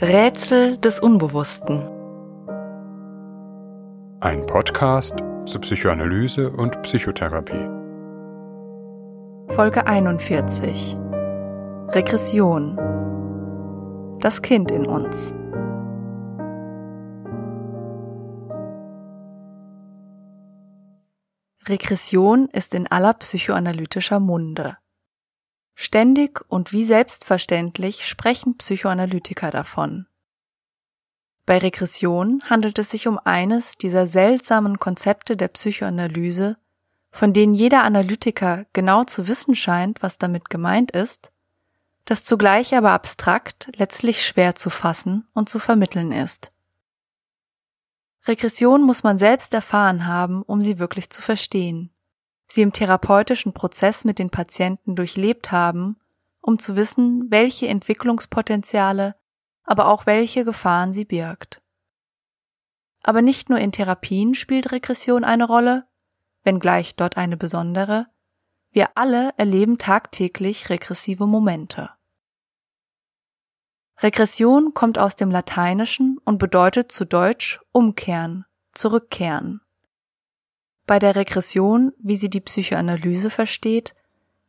Rätsel des Unbewussten. Ein Podcast zur Psychoanalyse und Psychotherapie. Folge 41. Regression. Das Kind in uns. Regression ist in aller psychoanalytischer Munde. Ständig und wie selbstverständlich sprechen Psychoanalytiker davon. Bei Regression handelt es sich um eines dieser seltsamen Konzepte der Psychoanalyse, von denen jeder Analytiker genau zu wissen scheint, was damit gemeint ist, das zugleich aber abstrakt letztlich schwer zu fassen und zu vermitteln ist. Regression muss man selbst erfahren haben, um sie wirklich zu verstehen, sie im therapeutischen Prozess mit den Patienten durchlebt haben, um zu wissen, welche Entwicklungspotenziale, aber auch welche Gefahren sie birgt. Aber nicht nur in Therapien spielt Regression eine Rolle, wenngleich dort eine besondere, wir alle erleben tagtäglich regressive Momente. Regression kommt aus dem Lateinischen und bedeutet zu Deutsch umkehren, zurückkehren. Bei der Regression, wie sie die Psychoanalyse versteht,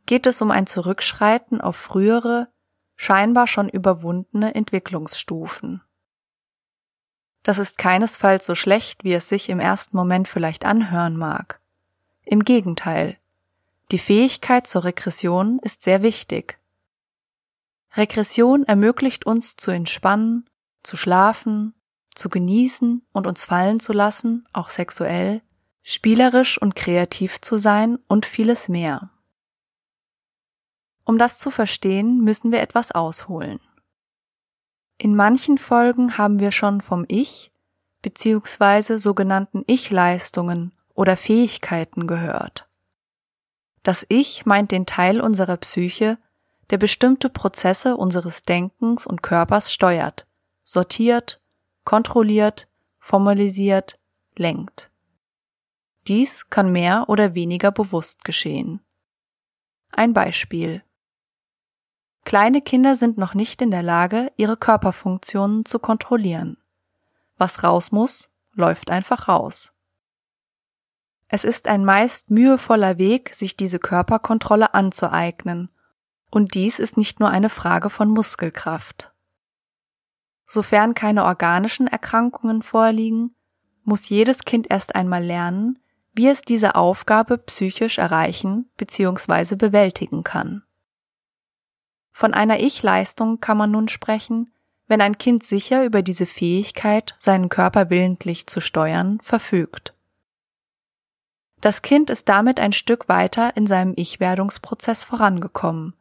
geht es um ein Zurückschreiten auf frühere, scheinbar schon überwundene Entwicklungsstufen. Das ist keinesfalls so schlecht, wie es sich im ersten Moment vielleicht anhören mag. Im Gegenteil, die Fähigkeit zur Regression ist sehr wichtig. Regression ermöglicht uns zu entspannen, zu schlafen, zu genießen und uns fallen zu lassen, auch sexuell, spielerisch und kreativ zu sein und vieles mehr. Um das zu verstehen, müssen wir etwas ausholen. In manchen Folgen haben wir schon vom Ich bzw. sogenannten Ich-Leistungen oder Fähigkeiten gehört. Das Ich meint den Teil unserer Psyche, der bestimmte Prozesse unseres Denkens und Körpers steuert, sortiert, kontrolliert, formalisiert, lenkt. Dies kann mehr oder weniger bewusst geschehen. Ein Beispiel. Kleine Kinder sind noch nicht in der Lage, ihre Körperfunktionen zu kontrollieren. Was raus muss, läuft einfach raus. Es ist ein meist mühevoller Weg, sich diese Körperkontrolle anzueignen und dies ist nicht nur eine Frage von Muskelkraft. Sofern keine organischen Erkrankungen vorliegen, muss jedes Kind erst einmal lernen, wie es diese Aufgabe psychisch erreichen bzw. bewältigen kann. Von einer Ich-Leistung kann man nun sprechen, wenn ein Kind sicher über diese Fähigkeit, seinen Körper willentlich zu steuern, verfügt. Das Kind ist damit ein Stück weiter in seinem Ich-Werdungsprozess vorangekommen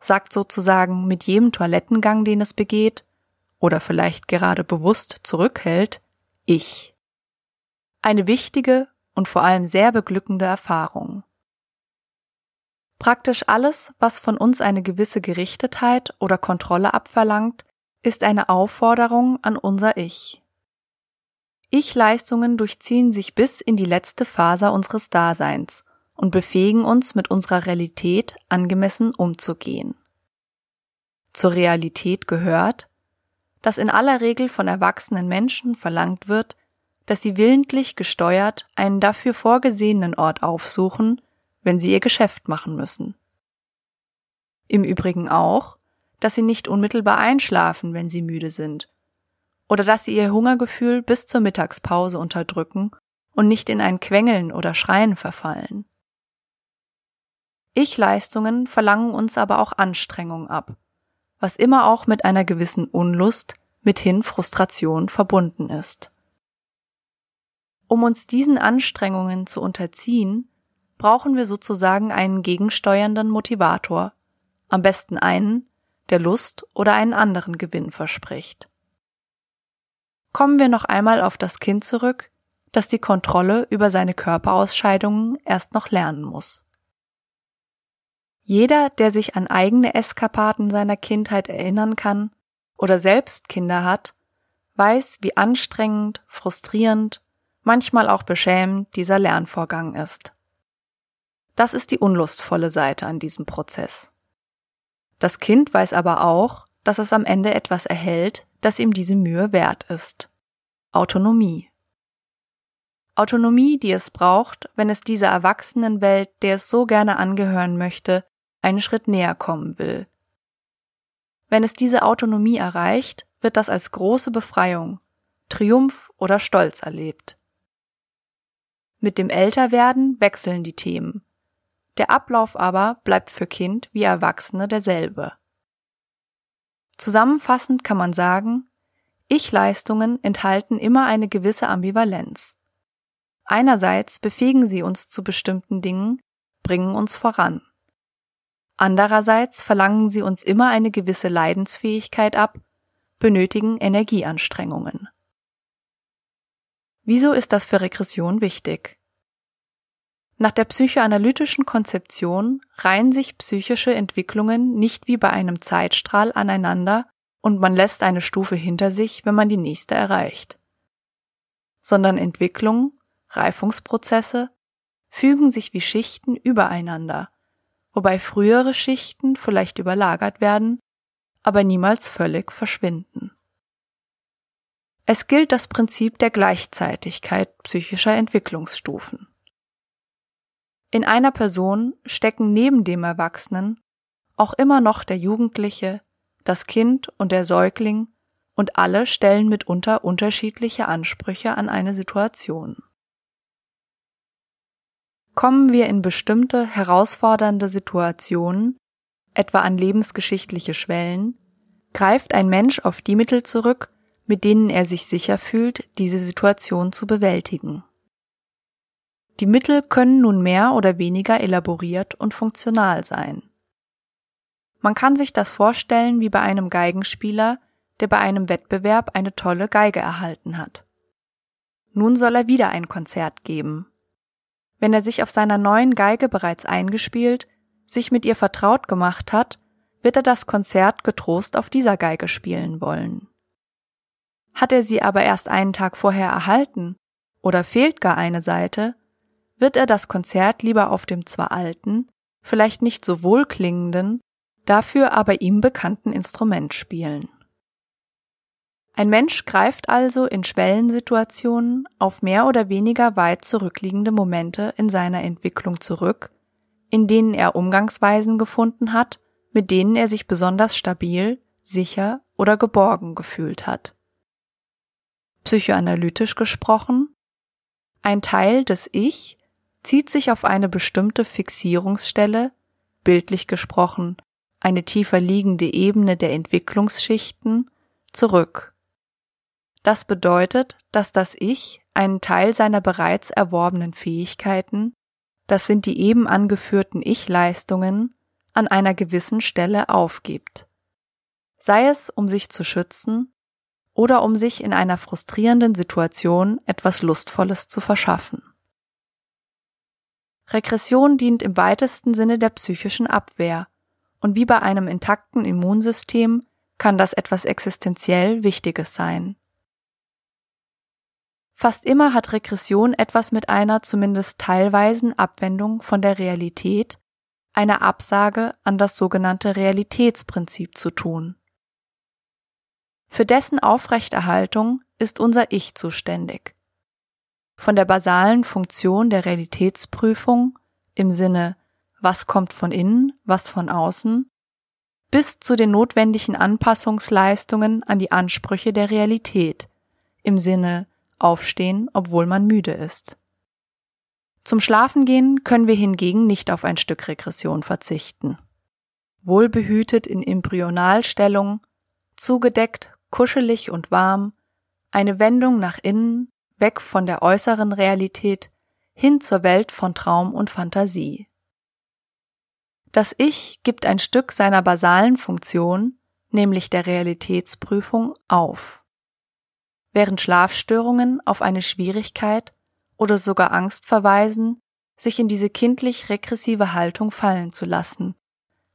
sagt sozusagen mit jedem Toilettengang, den es begeht, oder vielleicht gerade bewusst zurückhält, ich. Eine wichtige und vor allem sehr beglückende Erfahrung. Praktisch alles, was von uns eine gewisse Gerichtetheit oder Kontrolle abverlangt, ist eine Aufforderung an unser Ich. Ich-Leistungen durchziehen sich bis in die letzte Faser unseres Daseins und befähigen uns mit unserer Realität angemessen umzugehen. Zur Realität gehört, dass in aller Regel von erwachsenen Menschen verlangt wird, dass sie willentlich gesteuert einen dafür vorgesehenen Ort aufsuchen, wenn sie ihr Geschäft machen müssen. Im Übrigen auch, dass sie nicht unmittelbar einschlafen, wenn sie müde sind, oder dass sie ihr Hungergefühl bis zur Mittagspause unterdrücken und nicht in ein Quengeln oder Schreien verfallen. Ich-Leistungen verlangen uns aber auch Anstrengung ab, was immer auch mit einer gewissen Unlust, mithin Frustration verbunden ist. Um uns diesen Anstrengungen zu unterziehen, brauchen wir sozusagen einen gegensteuernden Motivator, am besten einen, der Lust oder einen anderen Gewinn verspricht. Kommen wir noch einmal auf das Kind zurück, das die Kontrolle über seine Körperausscheidungen erst noch lernen muss. Jeder, der sich an eigene Eskapaden seiner Kindheit erinnern kann oder selbst Kinder hat, weiß, wie anstrengend, frustrierend, manchmal auch beschämend dieser Lernvorgang ist. Das ist die unlustvolle Seite an diesem Prozess. Das Kind weiß aber auch, dass es am Ende etwas erhält, das ihm diese Mühe wert ist. Autonomie. Autonomie, die es braucht, wenn es dieser Erwachsenenwelt, der es so gerne angehören möchte, einen Schritt näher kommen will. Wenn es diese Autonomie erreicht, wird das als große Befreiung, Triumph oder Stolz erlebt. Mit dem Älterwerden wechseln die Themen. Der Ablauf aber bleibt für Kind wie Erwachsene derselbe. Zusammenfassend kann man sagen, Ich-Leistungen enthalten immer eine gewisse Ambivalenz. Einerseits befähigen sie uns zu bestimmten Dingen, bringen uns voran. Andererseits verlangen sie uns immer eine gewisse Leidensfähigkeit ab, benötigen Energieanstrengungen. Wieso ist das für Regression wichtig? Nach der psychoanalytischen Konzeption reihen sich psychische Entwicklungen nicht wie bei einem Zeitstrahl aneinander und man lässt eine Stufe hinter sich, wenn man die nächste erreicht, sondern Entwicklung, Reifungsprozesse fügen sich wie Schichten übereinander, wobei frühere Schichten vielleicht überlagert werden, aber niemals völlig verschwinden. Es gilt das Prinzip der Gleichzeitigkeit psychischer Entwicklungsstufen. In einer Person stecken neben dem Erwachsenen auch immer noch der Jugendliche, das Kind und der Säugling, und alle stellen mitunter unterschiedliche Ansprüche an eine Situation. Kommen wir in bestimmte herausfordernde Situationen, etwa an lebensgeschichtliche Schwellen, greift ein Mensch auf die Mittel zurück, mit denen er sich sicher fühlt, diese Situation zu bewältigen. Die Mittel können nun mehr oder weniger elaboriert und funktional sein. Man kann sich das vorstellen wie bei einem Geigenspieler, der bei einem Wettbewerb eine tolle Geige erhalten hat. Nun soll er wieder ein Konzert geben. Wenn er sich auf seiner neuen Geige bereits eingespielt, sich mit ihr vertraut gemacht hat, wird er das Konzert getrost auf dieser Geige spielen wollen. Hat er sie aber erst einen Tag vorher erhalten oder fehlt gar eine Seite, wird er das Konzert lieber auf dem zwar alten, vielleicht nicht so wohlklingenden, dafür aber ihm bekannten Instrument spielen. Ein Mensch greift also in Schwellensituationen auf mehr oder weniger weit zurückliegende Momente in seiner Entwicklung zurück, in denen er Umgangsweisen gefunden hat, mit denen er sich besonders stabil, sicher oder geborgen gefühlt hat psychoanalytisch gesprochen, ein Teil des Ich zieht sich auf eine bestimmte Fixierungsstelle, bildlich gesprochen eine tiefer liegende Ebene der Entwicklungsschichten, zurück. Das bedeutet, dass das Ich einen Teil seiner bereits erworbenen Fähigkeiten, das sind die eben angeführten Ich-Leistungen, an einer gewissen Stelle aufgibt. Sei es, um sich zu schützen oder um sich in einer frustrierenden Situation etwas Lustvolles zu verschaffen. Regression dient im weitesten Sinne der psychischen Abwehr, und wie bei einem intakten Immunsystem kann das etwas existenziell Wichtiges sein. Fast immer hat Regression etwas mit einer zumindest teilweisen Abwendung von der Realität, einer Absage an das sogenannte Realitätsprinzip zu tun. Für dessen Aufrechterhaltung ist unser Ich zuständig. Von der basalen Funktion der Realitätsprüfung im Sinne was kommt von innen, was von außen, bis zu den notwendigen Anpassungsleistungen an die Ansprüche der Realität im Sinne aufstehen, obwohl man müde ist. Zum Schlafengehen können wir hingegen nicht auf ein Stück Regression verzichten. Wohlbehütet in Embryonalstellung, zugedeckt kuschelig und warm, eine Wendung nach innen, weg von der äußeren Realität, hin zur Welt von Traum und Fantasie. Das Ich gibt ein Stück seiner basalen Funktion, nämlich der Realitätsprüfung, auf. Während Schlafstörungen auf eine Schwierigkeit oder sogar Angst verweisen, sich in diese kindlich regressive Haltung fallen zu lassen,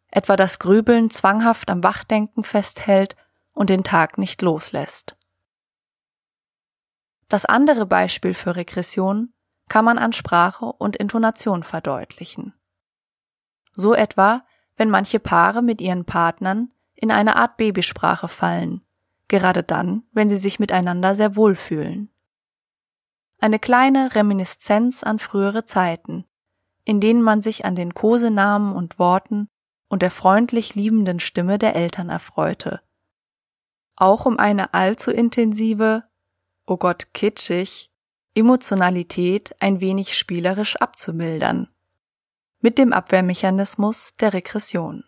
etwa das Grübeln zwanghaft am Wachdenken festhält und den Tag nicht loslässt. Das andere Beispiel für Regression kann man an Sprache und Intonation verdeutlichen. So etwa, wenn manche Paare mit ihren Partnern in eine Art Babysprache fallen, gerade dann, wenn sie sich miteinander sehr wohl fühlen. Eine kleine Reminiszenz an frühere Zeiten, in denen man sich an den Kosenamen und Worten und der freundlich liebenden Stimme der Eltern erfreute. Auch um eine allzu intensive, oh Gott, kitschig, Emotionalität ein wenig spielerisch abzumildern. Mit dem Abwehrmechanismus der Regression.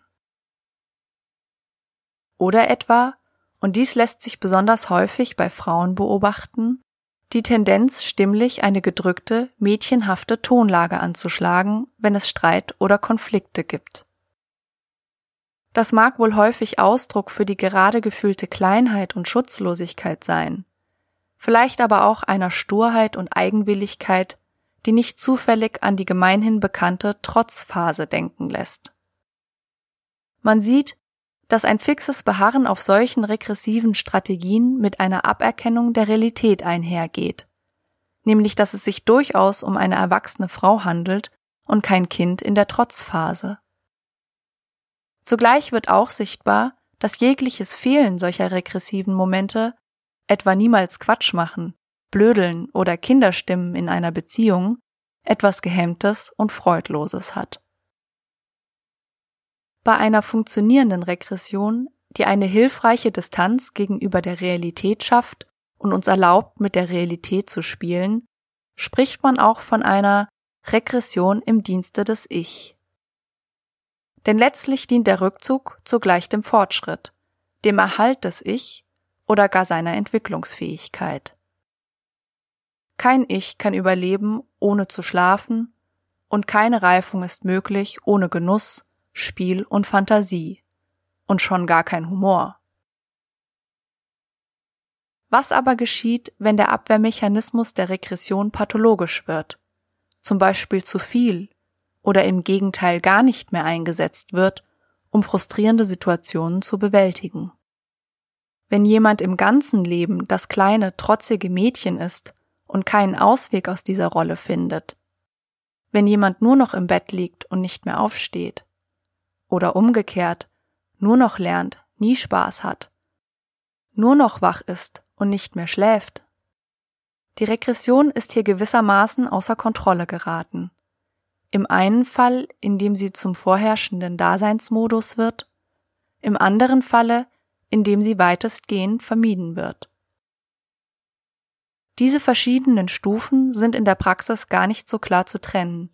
Oder etwa, und dies lässt sich besonders häufig bei Frauen beobachten, die Tendenz, stimmlich eine gedrückte, mädchenhafte Tonlage anzuschlagen, wenn es Streit oder Konflikte gibt. Das mag wohl häufig Ausdruck für die gerade gefühlte Kleinheit und Schutzlosigkeit sein, vielleicht aber auch einer Sturheit und Eigenwilligkeit, die nicht zufällig an die gemeinhin bekannte Trotzphase denken lässt. Man sieht, dass ein fixes Beharren auf solchen regressiven Strategien mit einer Aberkennung der Realität einhergeht, nämlich dass es sich durchaus um eine erwachsene Frau handelt und kein Kind in der Trotzphase. Zugleich wird auch sichtbar, dass jegliches Fehlen solcher regressiven Momente, etwa niemals Quatsch machen, Blödeln oder Kinderstimmen in einer Beziehung, etwas Gehemmtes und Freudloses hat. Bei einer funktionierenden Regression, die eine hilfreiche Distanz gegenüber der Realität schafft und uns erlaubt, mit der Realität zu spielen, spricht man auch von einer Regression im Dienste des Ich. Denn letztlich dient der Rückzug zugleich dem Fortschritt, dem Erhalt des Ich oder gar seiner Entwicklungsfähigkeit. Kein Ich kann überleben, ohne zu schlafen, und keine Reifung ist möglich ohne Genuss, Spiel und Fantasie und schon gar kein Humor. Was aber geschieht, wenn der Abwehrmechanismus der Regression pathologisch wird, zum Beispiel zu viel oder im Gegenteil gar nicht mehr eingesetzt wird, um frustrierende Situationen zu bewältigen? Wenn jemand im ganzen Leben das kleine, trotzige Mädchen ist und keinen Ausweg aus dieser Rolle findet, wenn jemand nur noch im Bett liegt und nicht mehr aufsteht, oder umgekehrt nur noch lernt, nie Spaß hat, nur noch wach ist und nicht mehr schläft. Die Regression ist hier gewissermaßen außer Kontrolle geraten. Im einen Fall, indem sie zum vorherrschenden Daseinsmodus wird, im anderen Falle, indem sie weitestgehend vermieden wird. Diese verschiedenen Stufen sind in der Praxis gar nicht so klar zu trennen,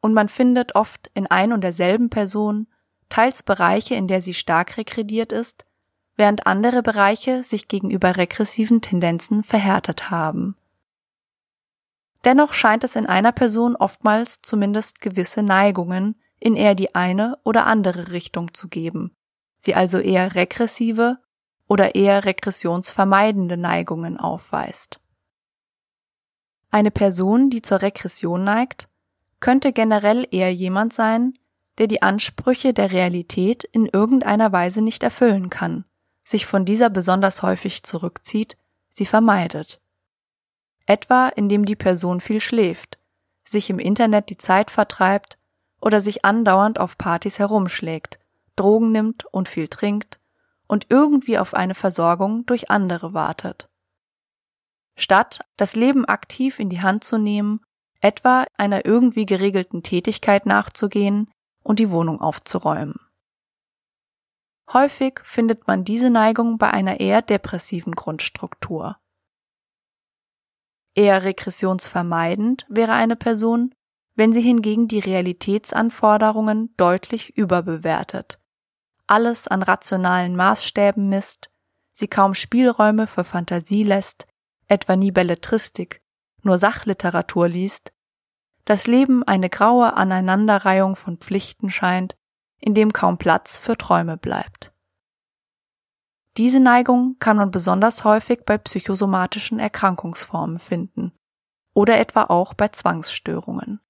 und man findet oft in ein und derselben Person teils Bereiche, in der sie stark regrediert ist, während andere Bereiche sich gegenüber regressiven Tendenzen verhärtet haben. Dennoch scheint es in einer Person oftmals zumindest gewisse Neigungen in eher die eine oder andere Richtung zu geben, sie also eher regressive oder eher regressionsvermeidende Neigungen aufweist. Eine Person, die zur Regression neigt, könnte generell eher jemand sein, der die Ansprüche der Realität in irgendeiner Weise nicht erfüllen kann, sich von dieser besonders häufig zurückzieht, sie vermeidet. Etwa indem die Person viel schläft, sich im Internet die Zeit vertreibt oder sich andauernd auf Partys herumschlägt, Drogen nimmt und viel trinkt und irgendwie auf eine Versorgung durch andere wartet. Statt das Leben aktiv in die Hand zu nehmen, etwa einer irgendwie geregelten Tätigkeit nachzugehen, und die Wohnung aufzuräumen. Häufig findet man diese Neigung bei einer eher depressiven Grundstruktur. Eher regressionsvermeidend wäre eine Person, wenn sie hingegen die Realitätsanforderungen deutlich überbewertet, alles an rationalen Maßstäben misst, sie kaum Spielräume für Fantasie lässt, etwa nie Belletristik, nur Sachliteratur liest das Leben eine graue Aneinanderreihung von Pflichten scheint, in dem kaum Platz für Träume bleibt. Diese Neigung kann man besonders häufig bei psychosomatischen Erkrankungsformen finden oder etwa auch bei Zwangsstörungen.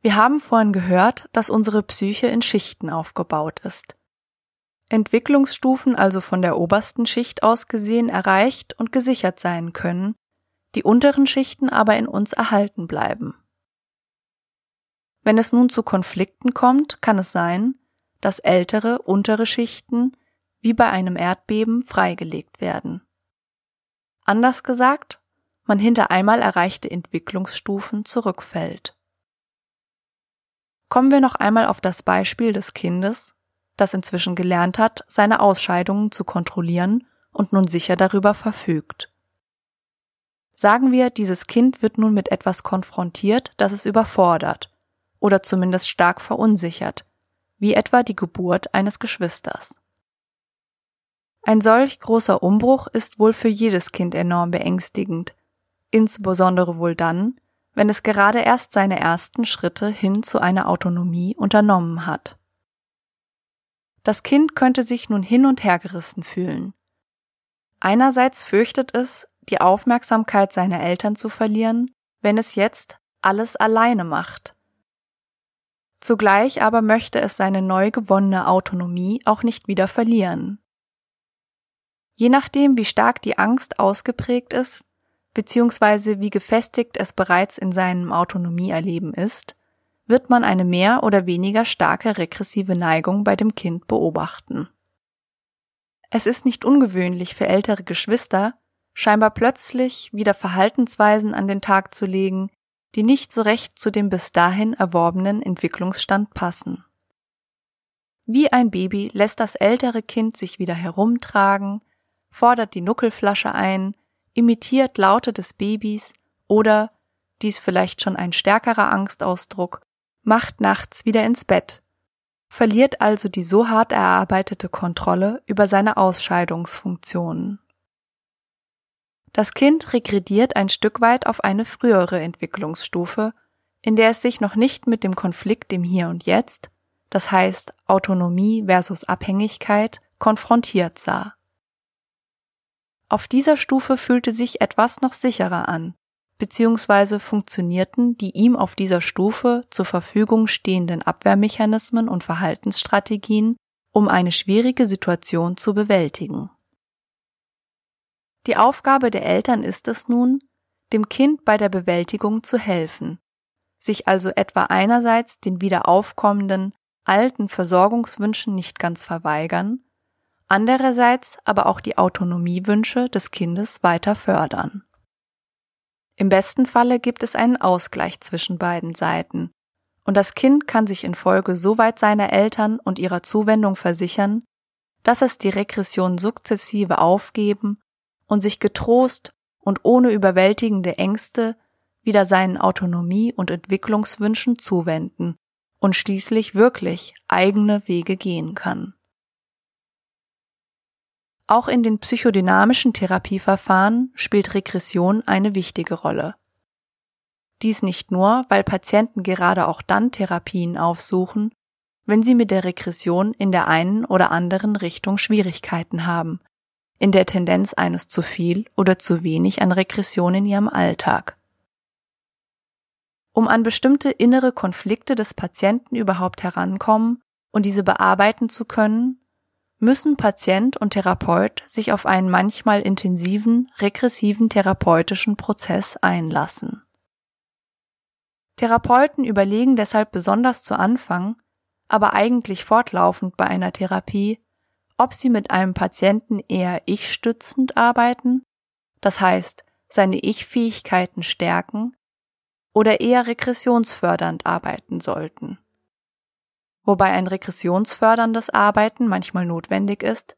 Wir haben vorhin gehört, dass unsere Psyche in Schichten aufgebaut ist. Entwicklungsstufen also von der obersten Schicht aus gesehen erreicht und gesichert sein können, die unteren Schichten aber in uns erhalten bleiben. Wenn es nun zu Konflikten kommt, kann es sein, dass ältere, untere Schichten wie bei einem Erdbeben freigelegt werden. Anders gesagt, man hinter einmal erreichte Entwicklungsstufen zurückfällt. Kommen wir noch einmal auf das Beispiel des Kindes, das inzwischen gelernt hat, seine Ausscheidungen zu kontrollieren und nun sicher darüber verfügt. Sagen wir, dieses Kind wird nun mit etwas konfrontiert, das es überfordert oder zumindest stark verunsichert, wie etwa die Geburt eines Geschwisters. Ein solch großer Umbruch ist wohl für jedes Kind enorm beängstigend, insbesondere wohl dann, wenn es gerade erst seine ersten Schritte hin zu einer Autonomie unternommen hat. Das Kind könnte sich nun hin und her gerissen fühlen. Einerseits fürchtet es, die Aufmerksamkeit seiner Eltern zu verlieren, wenn es jetzt alles alleine macht. Zugleich aber möchte es seine neu gewonnene Autonomie auch nicht wieder verlieren. Je nachdem, wie stark die Angst ausgeprägt ist, beziehungsweise wie gefestigt es bereits in seinem Autonomieerleben ist, wird man eine mehr oder weniger starke regressive Neigung bei dem Kind beobachten. Es ist nicht ungewöhnlich für ältere Geschwister, scheinbar plötzlich wieder Verhaltensweisen an den Tag zu legen, die nicht so recht zu dem bis dahin erworbenen Entwicklungsstand passen. Wie ein Baby lässt das ältere Kind sich wieder herumtragen, fordert die Nuckelflasche ein, imitiert Laute des Babys oder, dies vielleicht schon ein stärkerer Angstausdruck, macht nachts wieder ins Bett, verliert also die so hart erarbeitete Kontrolle über seine Ausscheidungsfunktionen. Das Kind regrediert ein Stück weit auf eine frühere Entwicklungsstufe, in der es sich noch nicht mit dem Konflikt im Hier und Jetzt, das heißt Autonomie versus Abhängigkeit, konfrontiert sah. Auf dieser Stufe fühlte sich etwas noch sicherer an, beziehungsweise funktionierten die ihm auf dieser Stufe zur Verfügung stehenden Abwehrmechanismen und Verhaltensstrategien, um eine schwierige Situation zu bewältigen. Die Aufgabe der Eltern ist es nun, dem Kind bei der Bewältigung zu helfen, sich also etwa einerseits den wieder aufkommenden alten Versorgungswünschen nicht ganz verweigern, andererseits aber auch die Autonomiewünsche des Kindes weiter fördern. Im besten Falle gibt es einen Ausgleich zwischen beiden Seiten, und das Kind kann sich infolge so weit seiner Eltern und ihrer Zuwendung versichern, dass es die Regression sukzessive aufgeben und sich getrost und ohne überwältigende Ängste wieder seinen Autonomie- und Entwicklungswünschen zuwenden und schließlich wirklich eigene Wege gehen kann. Auch in den psychodynamischen Therapieverfahren spielt Regression eine wichtige Rolle. Dies nicht nur, weil Patienten gerade auch dann Therapien aufsuchen, wenn sie mit der Regression in der einen oder anderen Richtung Schwierigkeiten haben, in der Tendenz eines zu viel oder zu wenig an Regression in ihrem Alltag. Um an bestimmte innere Konflikte des Patienten überhaupt herankommen und diese bearbeiten zu können, müssen Patient und Therapeut sich auf einen manchmal intensiven, regressiven therapeutischen Prozess einlassen. Therapeuten überlegen deshalb besonders zu Anfang, aber eigentlich fortlaufend bei einer Therapie, ob sie mit einem Patienten eher ich-stützend arbeiten, das heißt, seine Ich-Fähigkeiten stärken, oder eher regressionsfördernd arbeiten sollten. Wobei ein regressionsförderndes Arbeiten manchmal notwendig ist,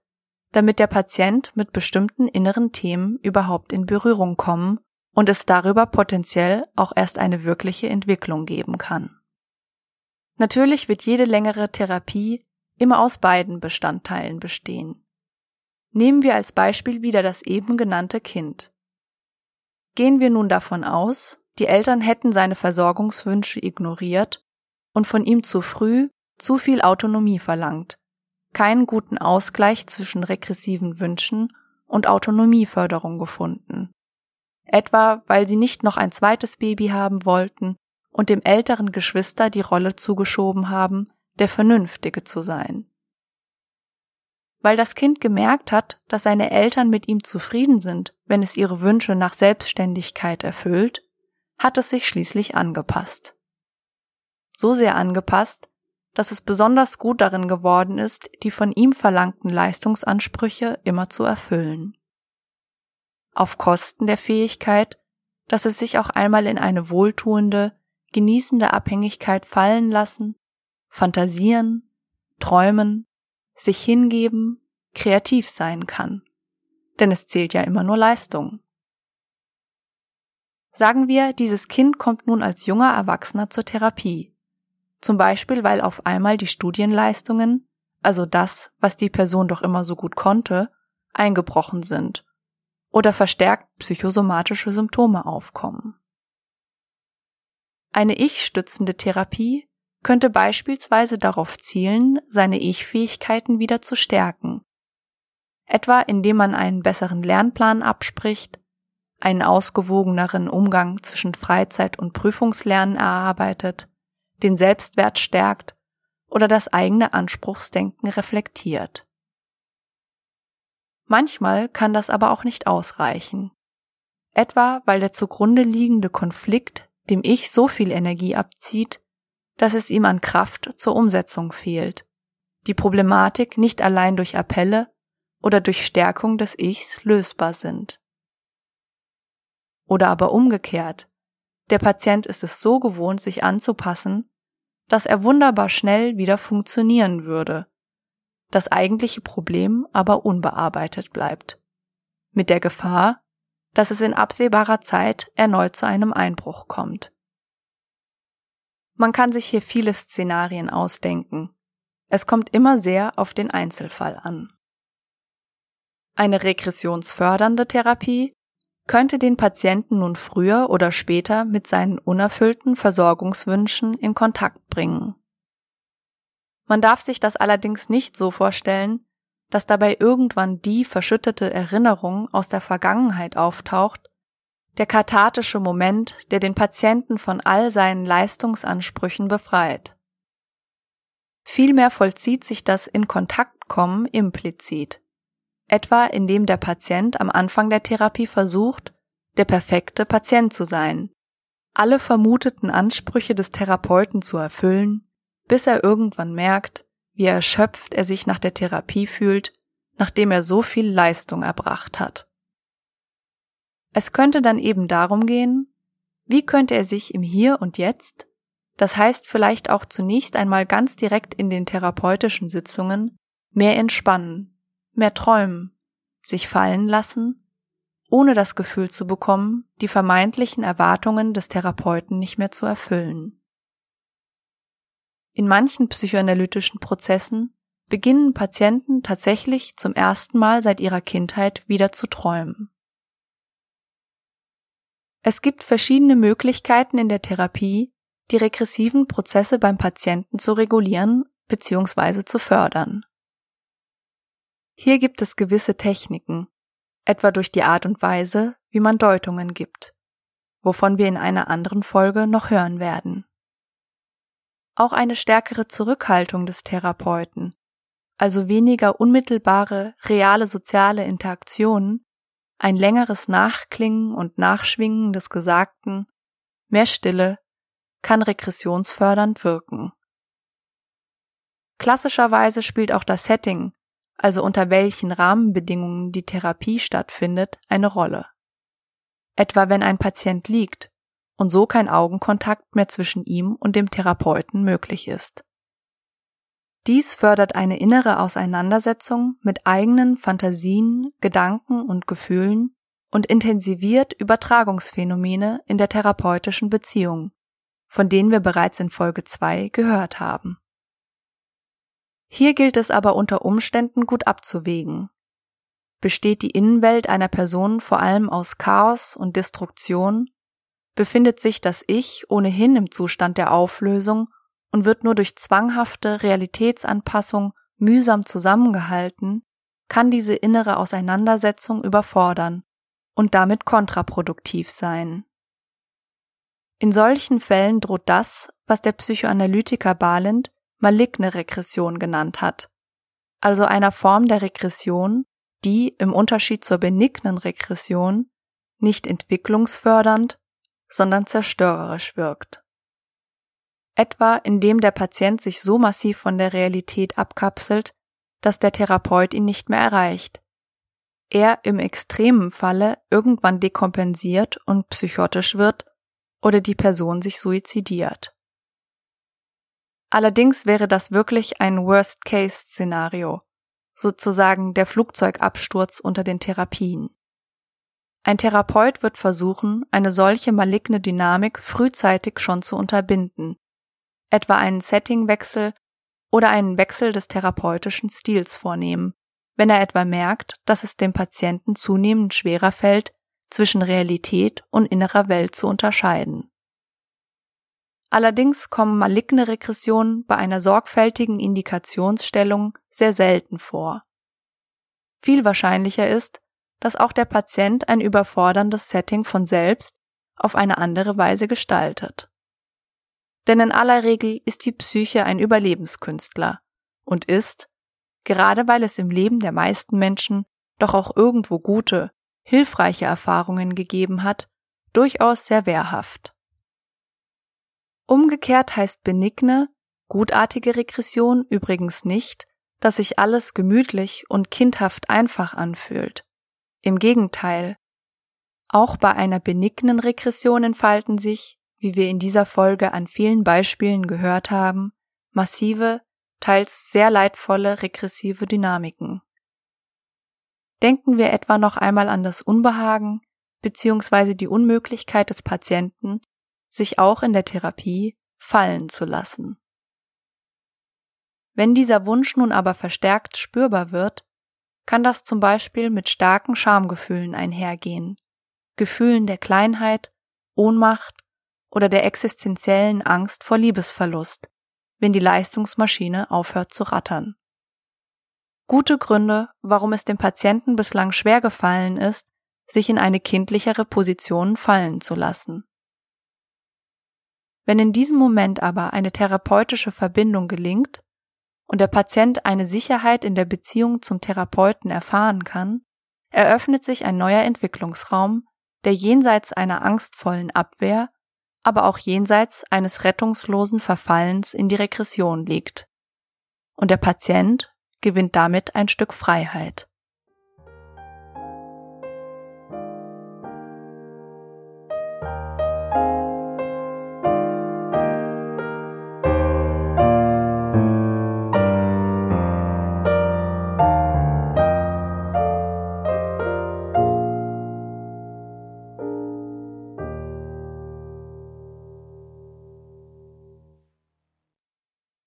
damit der Patient mit bestimmten inneren Themen überhaupt in Berührung kommen und es darüber potenziell auch erst eine wirkliche Entwicklung geben kann. Natürlich wird jede längere Therapie immer aus beiden Bestandteilen bestehen. Nehmen wir als Beispiel wieder das eben genannte Kind. Gehen wir nun davon aus, die Eltern hätten seine Versorgungswünsche ignoriert und von ihm zu früh zu viel Autonomie verlangt, keinen guten Ausgleich zwischen regressiven Wünschen und Autonomieförderung gefunden. Etwa weil sie nicht noch ein zweites Baby haben wollten und dem älteren Geschwister die Rolle zugeschoben haben, der Vernünftige zu sein. Weil das Kind gemerkt hat, dass seine Eltern mit ihm zufrieden sind, wenn es ihre Wünsche nach Selbstständigkeit erfüllt, hat es sich schließlich angepasst. So sehr angepasst, dass es besonders gut darin geworden ist, die von ihm verlangten Leistungsansprüche immer zu erfüllen. Auf Kosten der Fähigkeit, dass es sich auch einmal in eine wohltuende, genießende Abhängigkeit fallen lassen, fantasieren, träumen, sich hingeben, kreativ sein kann. Denn es zählt ja immer nur Leistung. Sagen wir, dieses Kind kommt nun als junger Erwachsener zur Therapie. Zum Beispiel, weil auf einmal die Studienleistungen, also das, was die Person doch immer so gut konnte, eingebrochen sind oder verstärkt psychosomatische Symptome aufkommen. Eine ich-stützende Therapie könnte beispielsweise darauf zielen, seine Ich-Fähigkeiten wieder zu stärken. Etwa indem man einen besseren Lernplan abspricht, einen ausgewogeneren Umgang zwischen Freizeit und Prüfungslernen erarbeitet, den Selbstwert stärkt oder das eigene Anspruchsdenken reflektiert. Manchmal kann das aber auch nicht ausreichen. Etwa weil der zugrunde liegende Konflikt dem Ich so viel Energie abzieht, dass es ihm an Kraft zur Umsetzung fehlt. Die Problematik nicht allein durch Appelle oder durch Stärkung des Ichs lösbar sind. Oder aber umgekehrt. Der Patient ist es so gewohnt, sich anzupassen, dass er wunderbar schnell wieder funktionieren würde, das eigentliche Problem aber unbearbeitet bleibt. Mit der Gefahr, dass es in absehbarer Zeit erneut zu einem Einbruch kommt. Man kann sich hier viele Szenarien ausdenken. Es kommt immer sehr auf den Einzelfall an. Eine regressionsfördernde Therapie könnte den Patienten nun früher oder später mit seinen unerfüllten Versorgungswünschen in Kontakt bringen. Man darf sich das allerdings nicht so vorstellen, dass dabei irgendwann die verschüttete Erinnerung aus der Vergangenheit auftaucht, der kathartische Moment, der den Patienten von all seinen Leistungsansprüchen befreit. Vielmehr vollzieht sich das in Kontaktkommen implizit, etwa indem der Patient am Anfang der Therapie versucht, der perfekte Patient zu sein, alle vermuteten Ansprüche des Therapeuten zu erfüllen, bis er irgendwann merkt, wie erschöpft er sich nach der Therapie fühlt, nachdem er so viel Leistung erbracht hat. Es könnte dann eben darum gehen, wie könnte er sich im Hier und Jetzt, das heißt vielleicht auch zunächst einmal ganz direkt in den therapeutischen Sitzungen, mehr entspannen, mehr träumen, sich fallen lassen, ohne das Gefühl zu bekommen, die vermeintlichen Erwartungen des Therapeuten nicht mehr zu erfüllen. In manchen psychoanalytischen Prozessen beginnen Patienten tatsächlich zum ersten Mal seit ihrer Kindheit wieder zu träumen. Es gibt verschiedene Möglichkeiten in der Therapie, die regressiven Prozesse beim Patienten zu regulieren bzw. zu fördern. Hier gibt es gewisse Techniken, etwa durch die Art und Weise, wie man Deutungen gibt, wovon wir in einer anderen Folge noch hören werden auch eine stärkere Zurückhaltung des Therapeuten, also weniger unmittelbare, reale soziale Interaktionen, ein längeres Nachklingen und Nachschwingen des Gesagten, mehr Stille, kann regressionsfördernd wirken. Klassischerweise spielt auch das Setting, also unter welchen Rahmenbedingungen die Therapie stattfindet, eine Rolle. Etwa wenn ein Patient liegt und so kein Augenkontakt mehr zwischen ihm und dem Therapeuten möglich ist. Dies fördert eine innere Auseinandersetzung mit eigenen Fantasien, Gedanken und Gefühlen und intensiviert Übertragungsphänomene in der therapeutischen Beziehung, von denen wir bereits in Folge 2 gehört haben. Hier gilt es aber unter Umständen gut abzuwägen. Besteht die Innenwelt einer Person vor allem aus Chaos und Destruktion befindet sich das Ich ohnehin im Zustand der Auflösung und wird nur durch zwanghafte Realitätsanpassung mühsam zusammengehalten, kann diese innere Auseinandersetzung überfordern und damit kontraproduktiv sein. In solchen Fällen droht das, was der Psychoanalytiker Balint maligne Regression genannt hat, also einer Form der Regression, die im Unterschied zur benignen Regression nicht entwicklungsfördernd, sondern zerstörerisch wirkt. Etwa indem der Patient sich so massiv von der Realität abkapselt, dass der Therapeut ihn nicht mehr erreicht. Er im extremen Falle irgendwann dekompensiert und psychotisch wird oder die Person sich suizidiert. Allerdings wäre das wirklich ein Worst-Case-Szenario, sozusagen der Flugzeugabsturz unter den Therapien. Ein Therapeut wird versuchen, eine solche maligne Dynamik frühzeitig schon zu unterbinden, etwa einen Settingwechsel oder einen Wechsel des therapeutischen Stils vornehmen, wenn er etwa merkt, dass es dem Patienten zunehmend schwerer fällt, zwischen Realität und innerer Welt zu unterscheiden. Allerdings kommen maligne Regressionen bei einer sorgfältigen Indikationsstellung sehr selten vor. Viel wahrscheinlicher ist, dass auch der Patient ein überforderndes Setting von selbst auf eine andere Weise gestaltet. Denn in aller Regel ist die Psyche ein Überlebenskünstler und ist, gerade weil es im Leben der meisten Menschen doch auch irgendwo gute, hilfreiche Erfahrungen gegeben hat, durchaus sehr wehrhaft. Umgekehrt heißt benigne, gutartige Regression übrigens nicht, dass sich alles gemütlich und kindhaft einfach anfühlt. Im Gegenteil. Auch bei einer benignen Regression entfalten sich, wie wir in dieser Folge an vielen Beispielen gehört haben, massive, teils sehr leidvolle regressive Dynamiken. Denken wir etwa noch einmal an das Unbehagen bzw. die Unmöglichkeit des Patienten, sich auch in der Therapie fallen zu lassen. Wenn dieser Wunsch nun aber verstärkt spürbar wird, kann das zum Beispiel mit starken Schamgefühlen einhergehen, Gefühlen der Kleinheit, Ohnmacht oder der existenziellen Angst vor Liebesverlust, wenn die Leistungsmaschine aufhört zu rattern. Gute Gründe, warum es dem Patienten bislang schwer gefallen ist, sich in eine kindlichere Position fallen zu lassen. Wenn in diesem Moment aber eine therapeutische Verbindung gelingt und der Patient eine Sicherheit in der Beziehung zum Therapeuten erfahren kann, eröffnet sich ein neuer Entwicklungsraum, der jenseits einer angstvollen Abwehr, aber auch jenseits eines rettungslosen Verfallens in die Regression liegt. Und der Patient gewinnt damit ein Stück Freiheit.